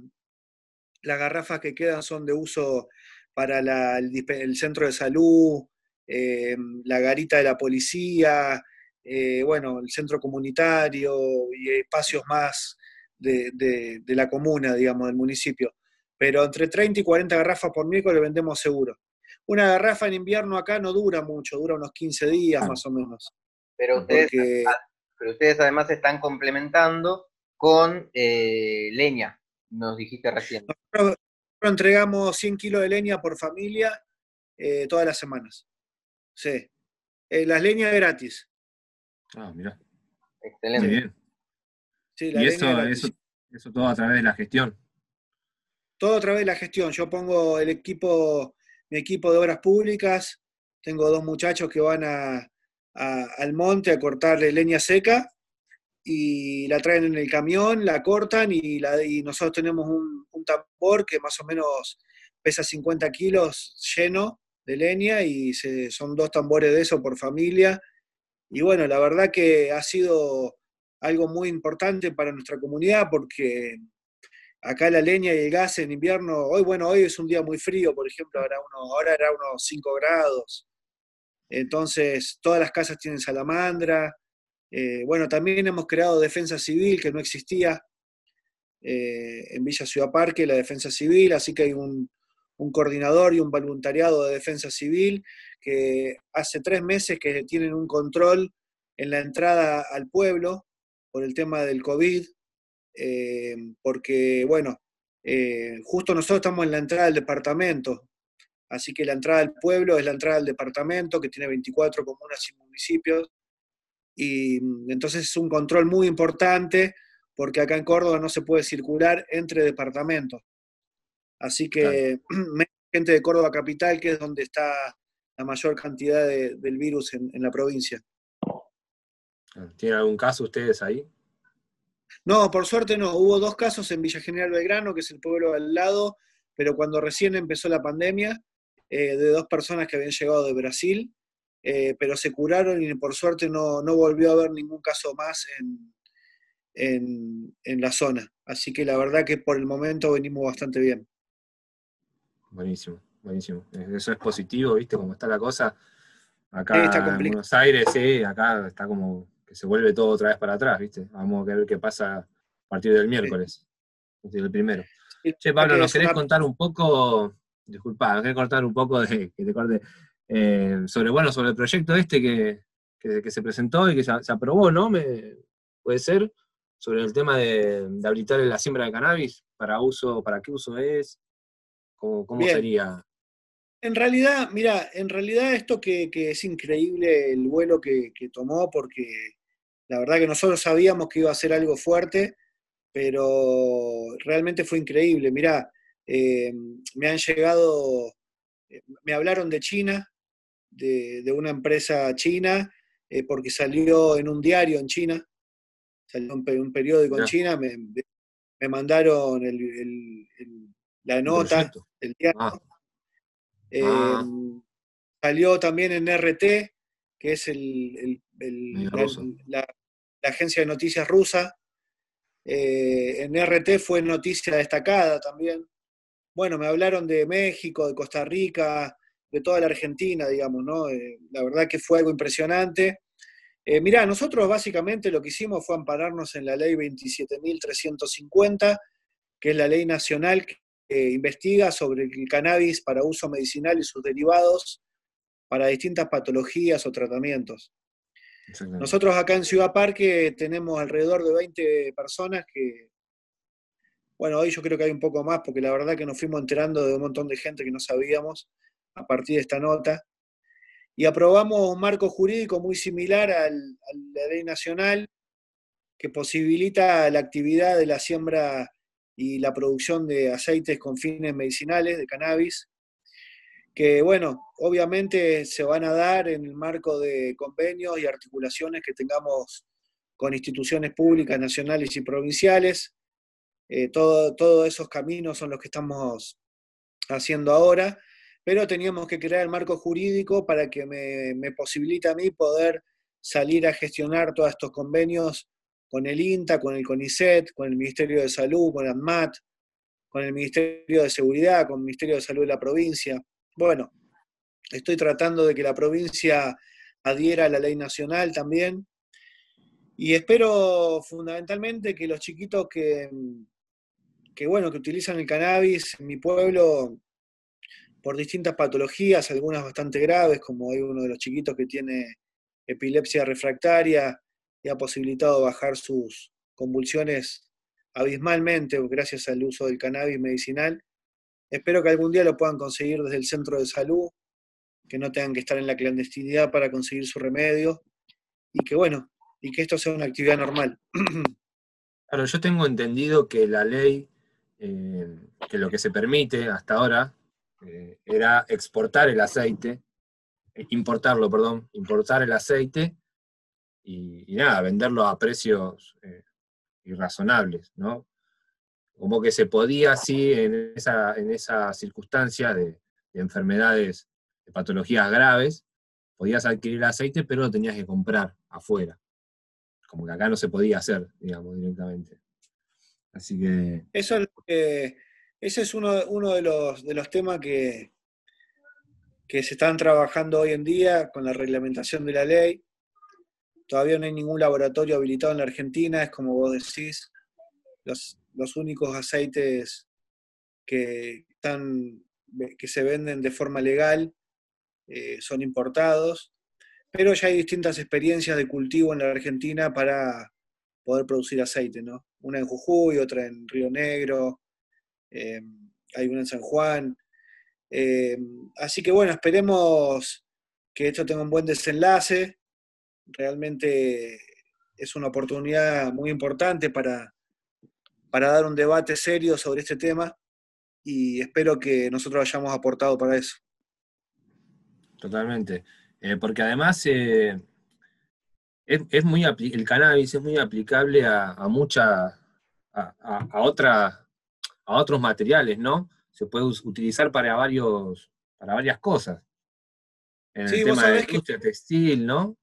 Speaker 5: las garrafas que quedan son de uso para el, centro de salud, eh, la garita de la policía, eh, bueno, el centro comunitario y espacios más de, de, la comuna, digamos, del municipio pero entre 30 y 40 garrafas por miércoles vendemos seguro. Una garrafa en invierno acá no dura mucho, dura unos 15 días ah. más o menos.
Speaker 2: Pero ustedes, pero ustedes además están complementando con eh, leña, nos dijiste recién.
Speaker 5: Nosotros, entregamos 100 kilos de leña por familia eh, todas las semanas. Sí. Eh, las leñas gratis.
Speaker 3: Ah, mira.
Speaker 2: Excelente. Muy
Speaker 3: bien. y eso, eso, eso todo a través de la gestión
Speaker 5: todo a través de la gestión. Yo pongo el equipo, mi equipo de obras públicas, tengo dos muchachos que van al monte a cortarle leña seca y la traen en el camión, la cortan y, nosotros tenemos un, tambor que más o menos pesa 50 kilos lleno de leña y son dos tambores de eso por familia. Y bueno, la verdad que ha sido algo muy importante para nuestra comunidad porque acá la leña y el gas en invierno, hoy bueno, hoy es un día muy frío, por ejemplo, ahora, uno, era unos 5 grados, entonces todas las casas tienen salamandra, eh, bueno, también hemos creado defensa civil que no existía eh, en Villa Ciudad Parque, la defensa civil, así que hay un, un coordinador y un voluntariado de defensa civil que hace tres meses que tienen un control en la entrada al pueblo por el tema del COVID, eh, porque, bueno, eh, justo nosotros estamos en la entrada del departamento, así que la entrada del pueblo es la entrada del departamento, que tiene 24 comunas y municipios, y mm, entonces es un control muy importante, porque acá en Córdoba no se puede circular entre departamentos. Así que [CLEARS THROAT] gente de Córdoba Capital, que es donde está la mayor cantidad del virus en, la provincia.
Speaker 3: ¿Tienen algún caso ustedes ahí?
Speaker 5: No, por suerte no. Hubo dos casos en Villa General Belgrano, que es el pueblo al lado, pero cuando recién empezó la pandemia, eh, de dos personas que habían llegado de Brasil, eh, pero se curaron y por suerte no, volvió a haber ningún caso más en, en, la zona. Así que la verdad que por el momento venimos bastante bien.
Speaker 3: Buenísimo, buenísimo. Eso es positivo, ¿viste? Cómo está la cosa. Acá en Buenos Aires, sí, acá está como que se vuelve todo otra vez para atrás, ¿viste? Vamos a ver qué pasa a partir del miércoles, partir del primero. che, Pablo, ¿nos querés contar un poco, disculpa, nos querés contar un poco de, que te corte, eh, sobre, bueno, sobre el proyecto este que, que, se presentó y que se, aprobó, ¿no? Me, puede ser, sobre el tema de, de, habilitar la siembra de cannabis, para uso, para qué uso es, cómo, cómo sería.
Speaker 5: En realidad, mira, en realidad esto que, es increíble el vuelo que, tomó, porque la verdad que nosotros sabíamos que iba a ser algo fuerte, pero realmente fue increíble. Mira, eh, me han llegado, eh, me hablaron de China, de, una empresa china, eh, porque salió en un diario en China, salió en un periódico en China, me, mandaron la nota, el diario. Ah. Ah. Salió también en RT, que es la, agencia de noticias rusa. Eh, en RT fue noticia destacada también. Bueno, me hablaron de México, de Costa Rica, de toda la Argentina, digamos, ¿no? Eh, la verdad que fue algo impresionante. Eh, mirá, nosotros básicamente lo que hicimos fue ampararnos en la ley 27.350, que es la ley nacional que investiga sobre el cannabis para uso medicinal y sus derivados para distintas patologías o tratamientos. Nosotros acá en Ciudad Parque tenemos alrededor de 20 personas que, bueno, hoy yo creo que hay un poco más porque la verdad que nos fuimos enterando de un montón de gente que no sabíamos a partir de esta nota. Y aprobamos un marco jurídico muy similar a la ley nacional que posibilita la actividad de la siembra y la producción de aceites con fines medicinales, de cannabis, que bueno, obviamente se van a dar en el marco de convenios y articulaciones que tengamos con instituciones públicas, nacionales y provinciales. Eh, todos esos caminos son los que estamos haciendo ahora, pero teníamos que crear el marco jurídico para que me, me posibilite a mí poder salir a gestionar todos estos convenios con el INTA, con el CONICET, con el Ministerio de Salud, con el ANMAT, con el Ministerio de Seguridad, con el Ministerio de Salud de la provincia. Bueno, estoy tratando de que la provincia adhiera a la ley nacional también. Y espero fundamentalmente que los chiquitos que, que, bueno, que utilizan el cannabis en mi pueblo por distintas patologías, algunas bastante graves, como hay uno de los chiquitos que tiene epilepsia refractaria, y ha posibilitado bajar sus convulsiones abismalmente gracias al uso del cannabis medicinal. Espero que algún día lo puedan conseguir desde el centro de salud, que no tengan que estar en la clandestinidad para conseguir su remedio y que bueno, y que esto sea una actividad normal. [CLEARS THROAT]
Speaker 3: Claro, yo tengo entendido que la ley, eh, que lo que se permite hasta ahora eh, era exportar el aceite, eh, importarlo, perdón, importar el aceite y, nada, venderlo a precios irrazonables, ¿no? Como que se podía, sí, en esa, en esa circunstancia de, enfermedades, de patologías graves, podías adquirir aceite, pero lo tenías que comprar afuera. Como que acá no se podía hacer, digamos, directamente. Así que...
Speaker 5: Eso es, ese es uno, uno de, los, de los temas que, que se están trabajando hoy en día con la reglamentación de la ley. Todavía no hay ningún laboratorio habilitado en la Argentina, es como vos decís, los, únicos aceites que, están, que se venden de forma legal eh, son importados, pero ya hay distintas experiencias de cultivo en la Argentina para poder producir aceite, ¿no? Una en Jujuy, otra en Río Negro, eh, hay una en San Juan. Eh, así que bueno, esperemos que esto tenga un buen desenlace realmente es una oportunidad muy importante para, para dar un debate serio sobre este tema y espero que nosotros hayamos aportado para eso.
Speaker 3: totalmente. Eh, porque además eh, es, muy el cannabis es muy aplicable a, a a, a, a otros materiales, ¿no? Se puede utilizar para varios, para varias cosas. En el tema de industria textil, ¿no?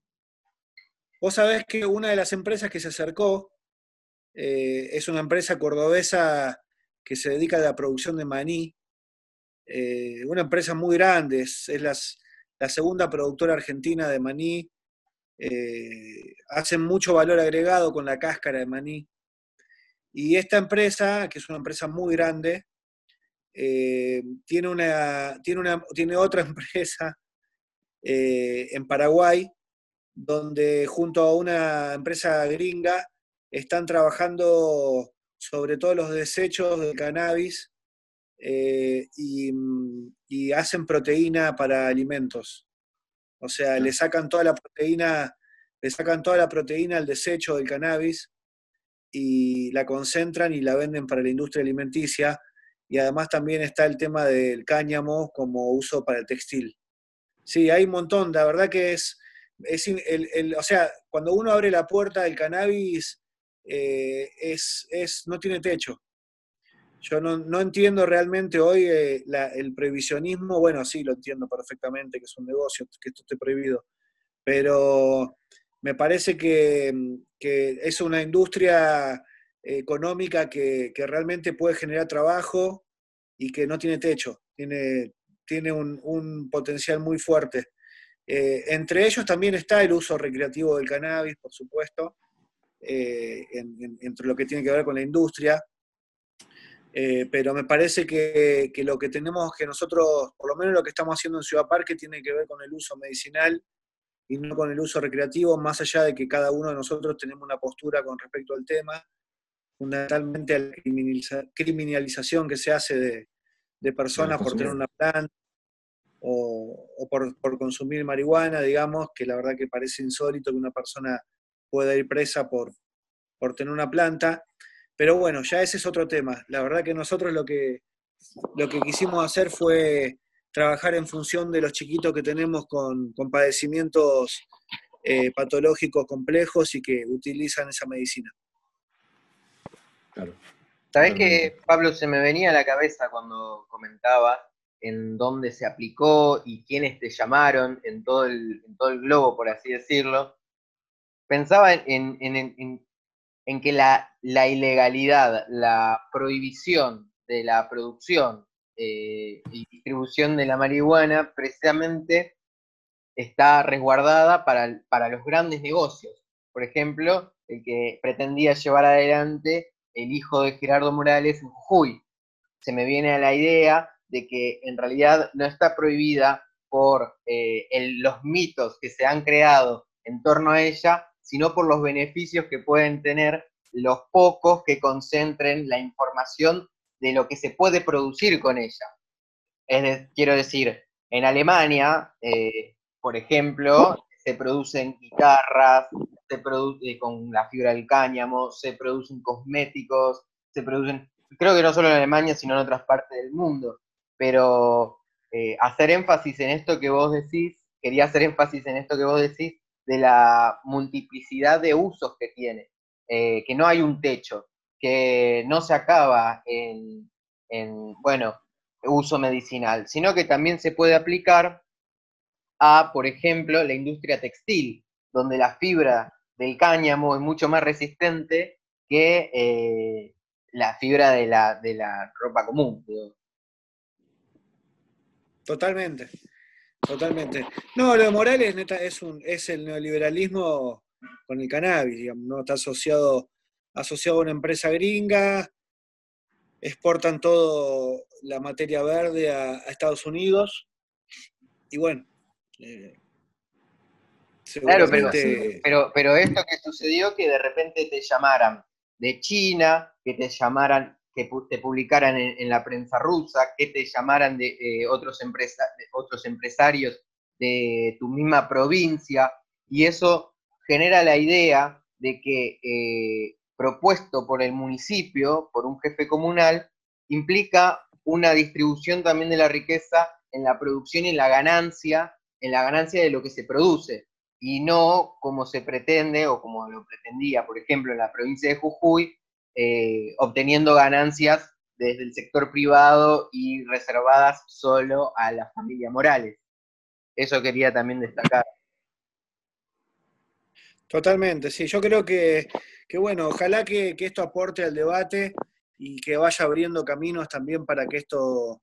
Speaker 5: Vos sabés que una de las empresas que se acercó eh, es una empresa cordobesa que se dedica a la producción de maní. Eh, una empresa muy grande, es, la segunda productora argentina de maní. Eh, hacen mucho valor agregado con la cáscara de maní. Y esta empresa, que es una empresa muy grande, tiene, una, tiene, una, tiene otra [LAUGHS] empresa en Paraguay donde junto a una empresa gringa están trabajando sobre todos los desechos del cannabis eh, y, hacen proteína para alimentos. O sea, le sacan toda la proteína, le sacan toda la proteína al desecho del cannabis y la concentran y la venden para la industria alimenticia. Y además también está el tema del cáñamo como uso para el textil. Sí, hay un montón, la verdad que es, es el, o sea, cuando uno abre la puerta del cannabis, eh, es, es, no tiene techo. Yo no, entiendo realmente hoy eh, el previsionismo, bueno, sí, lo entiendo perfectamente, que es un negocio, que esto esté prohibido, pero me parece que, es una industria económica que, realmente puede generar trabajo y que no tiene techo, tiene, tiene un, un potencial muy fuerte. Eh, entre ellos también está el uso recreativo del cannabis, por supuesto, eh, entre lo que tiene que ver con la industria. Eh, pero me parece que, lo que tenemos que nosotros, por lo menos lo que estamos haciendo en Ciudad Parque, tiene que ver con el uso medicinal y no con el uso recreativo, más allá de que cada uno de nosotros tenemos una postura con respecto al tema, fundamentalmente a la criminalización que se hace de, de personas por tener una planta o, por, consumir marihuana, digamos, que la verdad que parece insólito que una persona pueda ir presa por, por tener una planta. Pero bueno, ya ese es otro tema. La verdad que nosotros lo que, lo que quisimos hacer fue trabajar en función de los chiquitos que tenemos con, padecimientos eh, patológicos complejos y que utilizan esa medicina.
Speaker 2: Claro. ¿Sabés que, Pablo, se me venía a la cabeza cuando comentaba en dónde se aplicó y quiénes te llamaron en todo el, todo el globo, por así decirlo, pensaba en, en, que la, la, ilegalidad, la prohibición de la producción eh, y distribución de la marihuana precisamente está resguardada para, para los grandes negocios. Por ejemplo, el que pretendía llevar adelante el hijo de Gerardo Morales en Jujuy. Se me viene a la idea de que en realidad no está prohibida por eh, los mitos que se han creado en torno a ella, sino por los beneficios que pueden tener los pocos que concentren la información de lo que se puede producir con ella. Quiero decir, en Alemania, eh, por ejemplo, se producen guitarras, se produce con la fibra del cáñamo, se producen cosméticos, se producen, creo que no solo en Alemania, sino en otras partes del mundo pero eh, hacer énfasis en esto que vos decís, quería hacer énfasis en esto que vos decís, de la multiplicidad de usos que tiene, eh, que no hay un techo, que no se acaba en, bueno, uso medicinal, sino que también se puede aplicar a, por ejemplo, la industria textil, donde la fibra del cáñamo es mucho más resistente que eh, la fibra de la, de la ropa común.
Speaker 5: Totalmente, totalmente. No, lo de Morales neta, es, un, es el neoliberalismo con el cannabis, digamos, ¿no? Está asociado, asociado a una empresa gringa, exportan todo la materia verde a, Estados Unidos y bueno.
Speaker 2: Eh, claro, pero, pero esto que sucedió, que de repente te llamaran de China, que te llamaran que te publicaran en, la prensa rusa, que te llamaran de, otros, otros empresarios de tu misma provincia, y eso genera la idea de que eh, propuesto por el municipio, por un jefe comunal, implica una distribución también de la riqueza en la producción y en la ganancia en la ganancia de lo que se produce y no como se pretende o como lo pretendía, por ejemplo, en la provincia de Jujuy, eh, obteniendo ganancias desde el sector privado y reservadas solo a las familias Morales. Eso quería también destacar.
Speaker 5: Totalmente, sí. Yo creo que, bueno, ojalá que, esto aporte al debate y que vaya abriendo caminos también para que esto...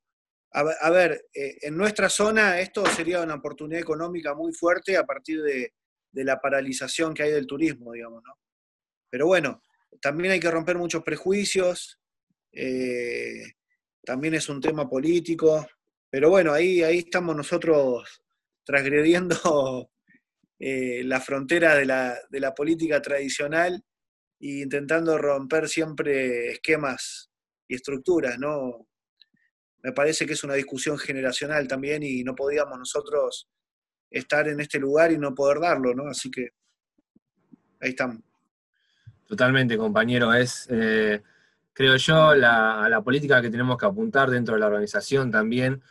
Speaker 5: A, ver, eh, en nuestra zona esto sería una oportunidad económica muy fuerte a partir de, la paralización que hay del turismo, digamos, ¿no? Pero bueno, también hay que romper muchos prejuicios, eh, también es un tema político, pero bueno, ahí, ahí estamos nosotros transgrediendo [LAUGHS] eh, la frontera de la, política tradicional e intentando romper siempre esquemas y estructuras, ¿no? Me parece que es una discusión generacional también y no podíamos nosotros estar en este lugar y no poder darlo, ¿no? Así que ahí estamos.
Speaker 3: Totalmente, compañero. Es, eh, creo yo, la, la política que tenemos que apuntar dentro de la organización también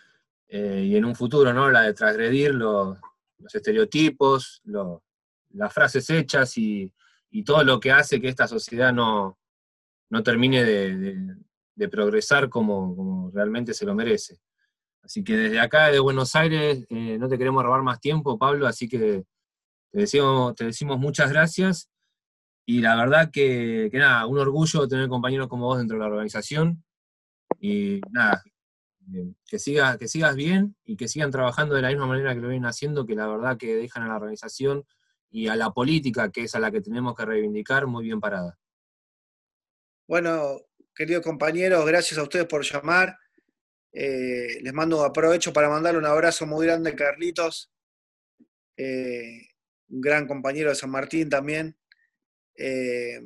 Speaker 3: eh, y en un futuro, ¿no? La de transgredir los, los estereotipos, las frases hechas y, todo lo que hace que esta sociedad no, termine de, progresar como, realmente se lo merece. Así que desde acá, de Buenos Aires, eh, no te queremos robar más tiempo, Pablo, así que te decimos, te decimos muchas gracias. Y la verdad que, nada, un orgullo tener compañeros como vos dentro de la organización. Y nada, que, siga, que sigas bien y que sigan trabajando de la misma manera que lo vienen haciendo, que la verdad que dejan a la organización y a la política, que es a la que tenemos que reivindicar, muy bien parada.
Speaker 5: Bueno, queridos compañeros, gracias a ustedes por llamar. Eh, les mando aprovecho para mandarle un abrazo muy grande a Carlitos, eh, un gran compañero de San Martín también. Eh,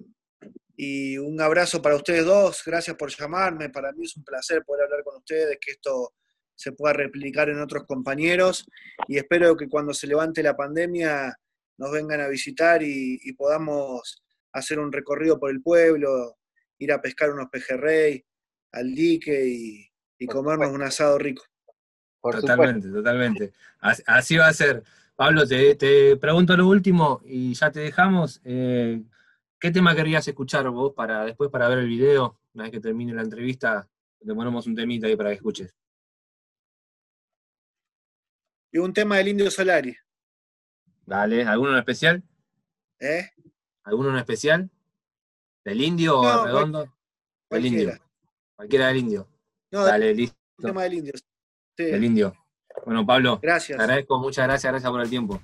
Speaker 5: y un abrazo para ustedes dos, gracias por llamarme, para mí es un placer poder hablar con ustedes, que esto se pueda replicar en otros compañeros y espero que cuando se levante la pandemia nos vengan a visitar y, podamos hacer un recorrido por el pueblo, ir a pescar unos pejerrey al dique y, comernos un asado rico.
Speaker 3: totalmente, totalmente. Así va a ser. Pablo, te, te, pregunto lo último y ya te dejamos. Eh, ¿Qué tema querías escuchar vos para después para ver el video? Una vez que termine la entrevista, te ponemos un temita ahí para que escuches.
Speaker 5: Y un tema del Indio Solari.
Speaker 3: Dale, ¿alguno en especial?
Speaker 5: ¿Eh?
Speaker 3: ¿Alguno en especial? ¿Del indio o redondo? Del indio. Cualquiera del indio.
Speaker 5: No, Dale, listo. tema del indio.
Speaker 3: Sí. Del indio. Bueno, Pablo.
Speaker 5: Gracias.
Speaker 3: Te agradezco, muchas gracias, gracias por el tiempo.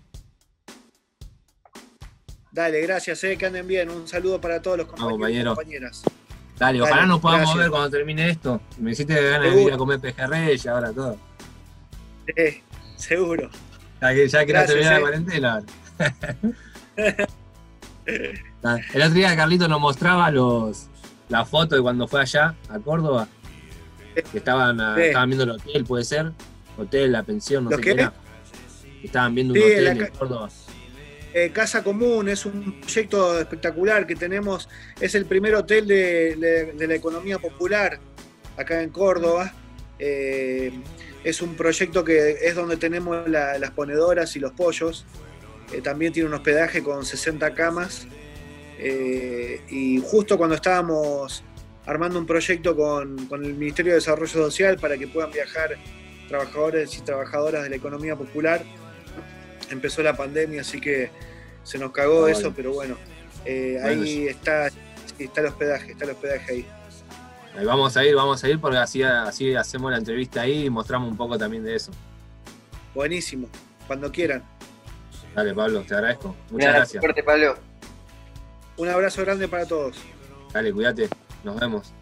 Speaker 5: Dale, gracias, eh, que anden bien. Un saludo para todos los compañeros y compañeras.
Speaker 3: Dale, ojalá nos podamos ver cuando termine esto. Me hiciste ganas de ir a comer pejerrey y ahora todo.
Speaker 5: Sí, seguro.
Speaker 3: Ya que, ya que no la eh. cuarentena. [LAUGHS] El otro día Carlito nos mostraba los la foto de cuando fue allá, a Córdoba. Que estaban, estaban viendo el hotel, puede ser. Hotel, la pensión, no sé qué, era. Estaban viendo un hotel en Córdoba.
Speaker 5: Eh, Casa Común es un proyecto espectacular que tenemos, es el primer hotel de, la economía popular acá en Córdoba. Eh, es un proyecto que es donde tenemos las ponedoras y los pollos. Eh, también tiene un hospedaje con 60 camas. y justo cuando estábamos armando un proyecto con, con el Ministerio de Desarrollo Social para que puedan viajar trabajadores y trabajadoras de la economía popular, empezó la pandemia, así que se nos cagó eso, pero bueno, eh, ahí está, está el hospedaje, está el hospedaje ahí.
Speaker 3: Ahí vamos a ir, vamos a ir porque así, así hacemos la entrevista ahí y mostramos un poco también de eso.
Speaker 5: Buenísimo, cuando quieran.
Speaker 3: Dale, Pablo, te agradezco. Muchas gracias.
Speaker 2: Fuerte, Pablo.
Speaker 5: Un abrazo grande para todos.
Speaker 3: Dale, cuídate. Nos vemos.